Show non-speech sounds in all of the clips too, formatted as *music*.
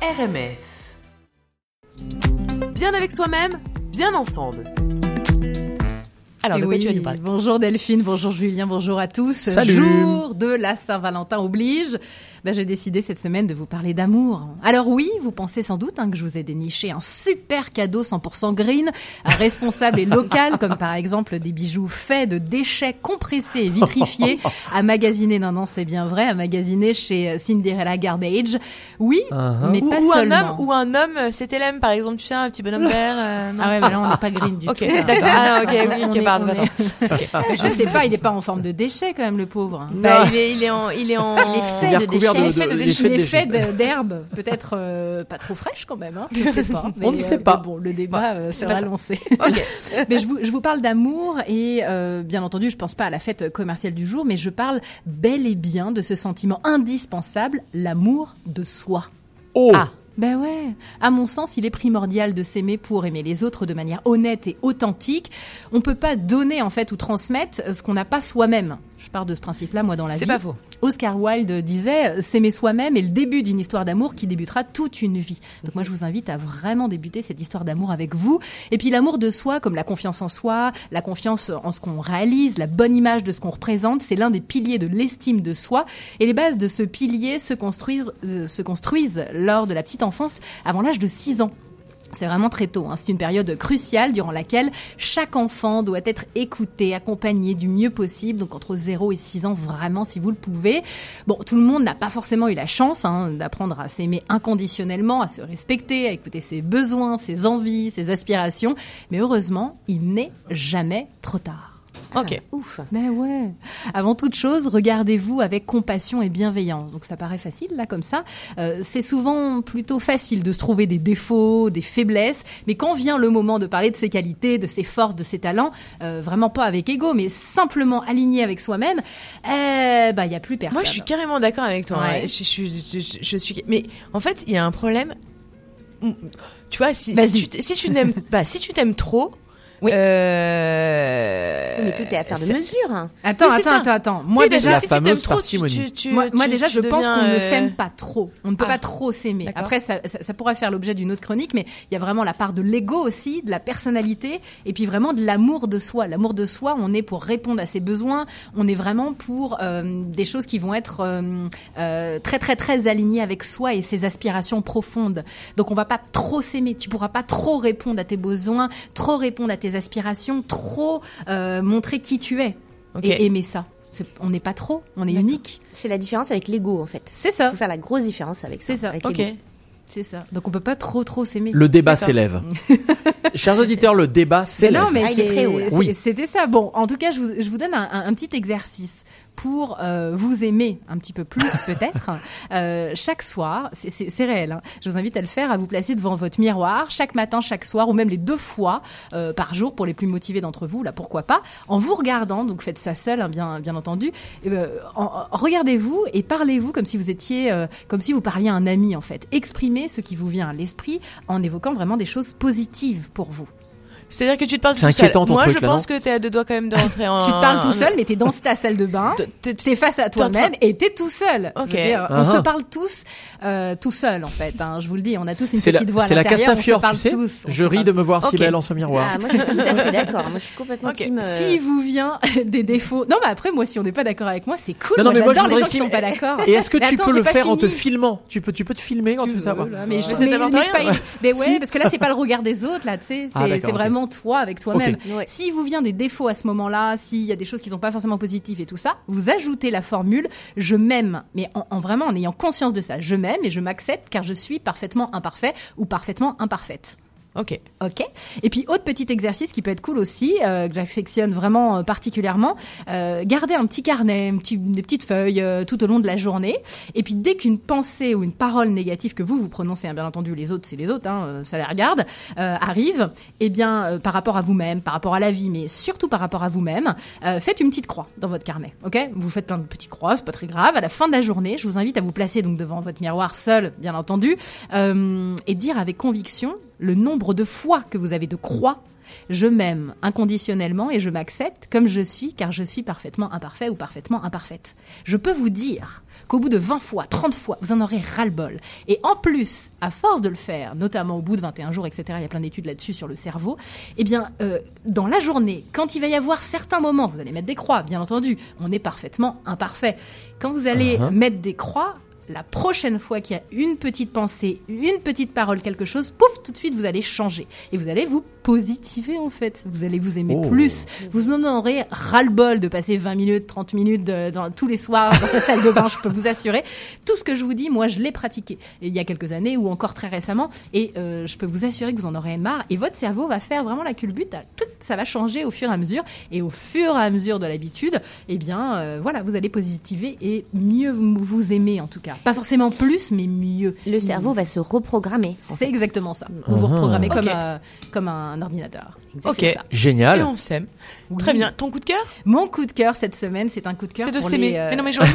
RMF. Bien avec soi-même, bien ensemble. Alors, de quoi oui, tu vas nous parler Bonjour Delphine, bonjour Julien, bonjour à tous. Salut. Jour de la Saint-Valentin oblige. Ben, j'ai décidé cette semaine de vous parler d'amour. Alors oui, vous pensez sans doute hein, que je vous ai déniché un super cadeau 100% green, un responsable et local, comme par exemple des bijoux faits de déchets compressés et vitrifiés, *laughs* à magasiner, non non c'est bien vrai, à magasiner chez euh, Cinderella Garbage. Oui, Uh-huh. mais ou, pas ou un seulement. homme, ou un homme, euh, c'était par exemple, tu sais, un petit bonhomme vert. euh, Ah ouais, mais là on n'est pas green du Ok, tout. d'accord. Ah, ok, oui, On ok, est- pardon, on est- pardon. *laughs* Mais je sais pas, il est pas en forme de déchet quand même le pauvre. Bah, il est, il est en, il est en. Il est fait Il est de déchets. de, fait de de- déchets. d'effets de Il est fait de- *laughs* d'herbe, peut-être euh, pas trop fraîche quand même, hein, je sais pas. On ne mais, sait euh, pas. bon, le débat euh, c'est sera pas lancé. *laughs* Ok. mais je vous, je vous parle d'amour et euh, bien entendu, je pense pas à la fête commerciale du jour, mais je parle bel et bien de ce sentiment indispensable, l'amour de soi. Oh Ah. Ben ouais. À mon sens, il est primordial de s'aimer pour aimer les autres de manière honnête et authentique. On peut pas donner en fait ou transmettre ce qu'on n'a pas soi-même. Je pars de ce principe-là moi dans la vie. C'est pas faux. Oscar Wilde disait s'aimer soi-même est le début d'une histoire d'amour qui débutera toute une vie. Donc moi je vous invite à vraiment débuter cette histoire d'amour avec vous. Et puis l'amour de soi, comme la confiance en soi, la confiance en ce qu'on réalise, la bonne image de ce qu'on représente, c'est l'un des piliers de l'estime de soi. Et les bases de ce pilier se construisent, euh, se construisent lors de la petite enfance avant l'âge de 6 ans. C'est vraiment très tôt. hein. C'est une période cruciale durant laquelle chaque enfant doit être écouté, accompagné du mieux possible. Donc entre 0 et 6 ans, vraiment, si vous le pouvez. Bon, tout le monde n'a pas forcément eu la chance hein, d'apprendre à s'aimer inconditionnellement, à se respecter, à écouter ses besoins, ses envies, ses aspirations. Mais heureusement, il n'est jamais trop tard. Ok. Ouf. Mais ouais. Avant toute chose, regardez-vous avec compassion et bienveillance. Donc ça paraît facile là comme ça. Euh, c'est souvent plutôt facile de se trouver des défauts, des faiblesses, mais quand vient le moment de parler de ses qualités, de ses forces, de ses talents, euh, vraiment pas avec ego, mais simplement aligné avec soi-même, eh bah il y a plus personne. Moi, je suis carrément d'accord avec toi. Ouais. hein. Je, je, je, je- je suis. Mais en fait, il y a un problème. Tu vois, si, tu, si tu n'aimes pas, si tu t'aimes trop. Oui. euh, Mais tout est affaire de mesure. hein. Attends, Oui, c'est attends, ça. attends, attends. Moi oui, déjà, si tu t'aimes trop, tu, tu, tu- Moi, déjà, tu je pense qu'on ne euh, s'aime pas trop. On ne peut Ah. pas trop s'aimer. Après, ça, ça, ça pourrait faire l'objet d'une autre chronique, mais il y a vraiment la part de l'ego aussi, de la personnalité, et puis vraiment de l'amour de soi. L'amour de soi, on est pour répondre à ses besoins. On est vraiment pour euh, des choses qui vont être euh, euh, très, très, très alignées avec soi et ses aspirations profondes. Donc, on va pas trop s'aimer. Tu pourras pas trop répondre à tes besoins, trop répondre à tes aspirations, trop euh, montrer qui tu es et aimer ça. On n'est pas trop, on est unique. C'est la différence avec l'ego en fait. C'est Il ça. faut faire la grosse différence avec ça. C'est ça. Avec Ok. C'est ça. Donc on peut pas trop trop s'aimer. Le débat s'élève. *laughs* Chers auditeurs, le débat s'élève. non, mais Ah, il est c'est- très haut, Oui. c'était ça. Bon, en tout cas, je vous, je vous donne un, un- un petit exercice pour euh, vous aimer un petit peu plus *laughs* peut-être. Euh, chaque soir, c'est- réel. hein, je vous invite à le faire, à vous placer devant votre miroir chaque matin, chaque soir, ou même les deux fois euh, par jour pour les plus motivés d'entre vous. Là, pourquoi pas En vous regardant, donc faites ça seul, hein, bien bien entendu. euh, regardez-vous et parlez-vous comme si vous étiez, euh, comme si vous parliez à un ami en fait. Exprimez ce qui vous vient à l'esprit en évoquant vraiment des choses positives pour vous. C'est-à-dire que tu te parles C'est tout seul. inquiétant, ton Moi, truc, je là, pense que t'es à deux doigts quand même de rentrer *laughs* en. Tu te parles tout seul, mais t'es dans ta salle de bain. T'es- face à toi-même et t'es tout seul. Ok. Dire, Ah on ah. se parle tous euh, tout seul en fait. hein, je vous le dis, on a tous une C'est la, petite voix à c'est la Castafiore, tu sais. tous. Je ris de me voir si belle en ce miroir. Ah, moi je suis tout à fait d'accord. Moi je suis complètement Ok. team. euh, Si vous vient *laughs* des défauts, non mais après moi si on n'est pas d'accord avec moi c'est cool. Non, non, mais moi, je j'adore les gens qui sont pas d'accord. Et est-ce que tu peux le faire en te filmant? Tu peux, tu peux te filmer quand tu veux, ça mais je, Mais ça mais- ouais, parce que là c'est pas le regard des autres là, tu sais, Ah, c'est ok. Vraiment toi avec toi-même. Ouais. Si vous vient des défauts à ce moment-là, s'il y a des choses qui sont pas forcément positives et tout ça, vous ajoutez la formule je m'aime, mais en, en vraiment en ayant conscience de ça. Je m'aime et je m'accepte car je suis parfaitement imparfait ou parfaitement imparfaite. Ok. Ok. Et puis autre petit exercice qui peut être cool aussi, euh, que j'affectionne vraiment euh, particulièrement, euh, garder un petit carnet, des petites feuilles euh, tout au long de la journée. Et puis dès qu'une pensée ou une parole négative que vous vous prononcez, hein, bien entendu les autres c'est les autres, hein, ça les regarde, arrive, eh bien par rapport à vous-même, par rapport à la vie, mais surtout par rapport à vous-même, faites une petite croix dans votre carnet. Ok? Vous faites plein de petites croix, c'est pas très grave. À la fin de la journée, je vous invite à vous placer donc devant votre miroir seul, bien entendu, et dire avec conviction le nombre de fois que vous avez de croix Je m'aime inconditionnellement et je m'accepte comme je suis car je suis parfaitement imparfait ou parfaitement imparfaite. Je peux vous dire qu'au bout de 20 fois, 30 fois, vous en aurez ras-le-bol. Et en plus, à force de le faire, notamment au bout de 21 jours, etc., il y a plein d'études là-dessus sur le cerveau, eh bien, euh, dans la journée, quand il va y avoir certains moments, vous allez mettre des croix, bien entendu, on est parfaitement imparfait. Quand vous allez Uh-huh. mettre des croix, la prochaine fois qu'il y a une petite pensée, une petite parole, quelque chose, pouf, tout de suite vous allez changer. Et vous allez vous positiver en fait. Vous allez vous aimer Oh. plus. Vous en aurez ras-le-bol de passer 20 minutes, 30 minutes de- dans, tous les soirs dans la salle de bain, je peux vous assurer. Tout ce que je vous dis, moi je l'ai pratiqué il y a quelques années ou encore très récemment. Et euh, je peux vous assurer que vous en aurez marre. Et votre cerveau va faire vraiment la culbute. Ça va changer au fur et à mesure. Et au fur et à mesure de l'habitude, eh bien euh, voilà, vous allez positiver et mieux vous aimer en tout cas. Pas forcément plus, mais mieux. Le cerveau va se reprogrammer. en C'est fait. exactement ça. Vous vous reprogrammez comme, euh, comme un ordinateur. Ok. Et Génial. on s'aime. Très bien. Ton coup de cœur? Mon coup de cœur cette semaine, c'est un coup de cœur C'est de s'aimer. euh, Mais non, mais je. Non,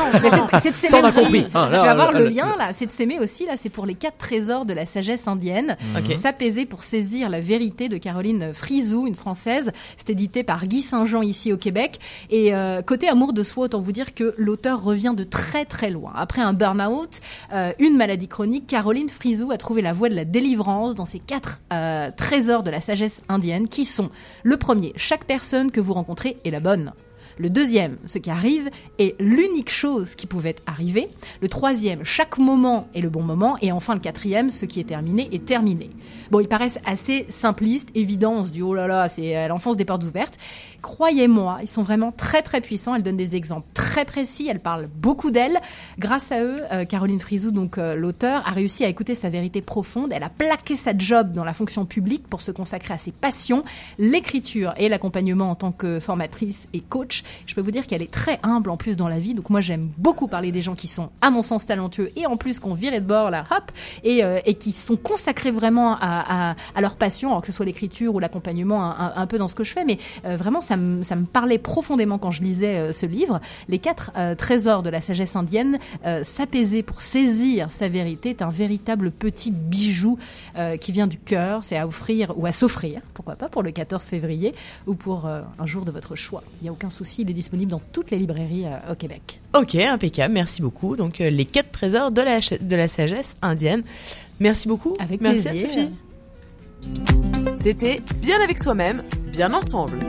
c'est- de s'aimer aussi. Ah, là, tu vas voir là, le là, lien là. C'est de s'aimer aussi là. C'est pour les quatre trésors de la sagesse indienne. Ok. S'apaiser pour saisir la vérité de Caroline Frizou, une française. C'est édité par Guy Saint-Jean ici au Québec. Et euh, côté amour de soi, autant vous dire que l'auteur revient de très très loin. Après un burn-out, euh, une maladie chronique, Caroline Frizou a trouvé la voie de la délivrance dans ces quatre euh, trésors de la sagesse indienne qui sont le premier, chaque personne que vous rencontrez est la bonne. Le deuxième, ce qui arrive est l'unique chose qui pouvait arriver. Le troisième, chaque moment est le bon moment. Et enfin, le quatrième, ce qui est terminé est terminé. Bon, ils paraissent assez simplistes, évidents. On se dit, oh là là, c'est euh, l'enfance des portes ouvertes. Croyez-moi, ils sont vraiment très très puissants. Elle donne des exemples très précis. Elle parle beaucoup d'elle. Grâce à eux, euh, Caroline Frizou, donc euh, l'auteur, a réussi à écouter sa vérité profonde. Elle a plaqué sa job dans la fonction publique pour se consacrer à ses passions, l'écriture et l'accompagnement en tant que formatrice et coach. Je peux vous dire qu'elle est très humble en plus dans la vie. Donc moi, j'aime beaucoup parler des gens qui sont, à mon sens, talentueux et en plus qu'on viré de bord là, hop, et, euh, qui sont consacrés vraiment à, leur passion, alors que ce soit l'écriture ou l'accompagnement, un, peu dans ce que je fais. Mais euh, vraiment, ça me, parlait profondément quand je lisais euh, ce livre. Les quatre trésors de la sagesse indienne, s'apaiser pour saisir sa vérité, est un véritable petit bijou qui vient du cœur. C'est à offrir ou à s'offrir, pourquoi pas, pour le 14 février ou pour un jour de votre choix. Il n'y a aucun souci, il est disponible dans toutes les librairies euh, au Québec. Ok, impeccable. Merci beaucoup. Donc, euh, les quatre trésors de la, ch- de la sagesse indienne. Merci beaucoup. Avec Merci plaisir. Anne-Sophie. C'était Bien avec soi-même, bien ensemble.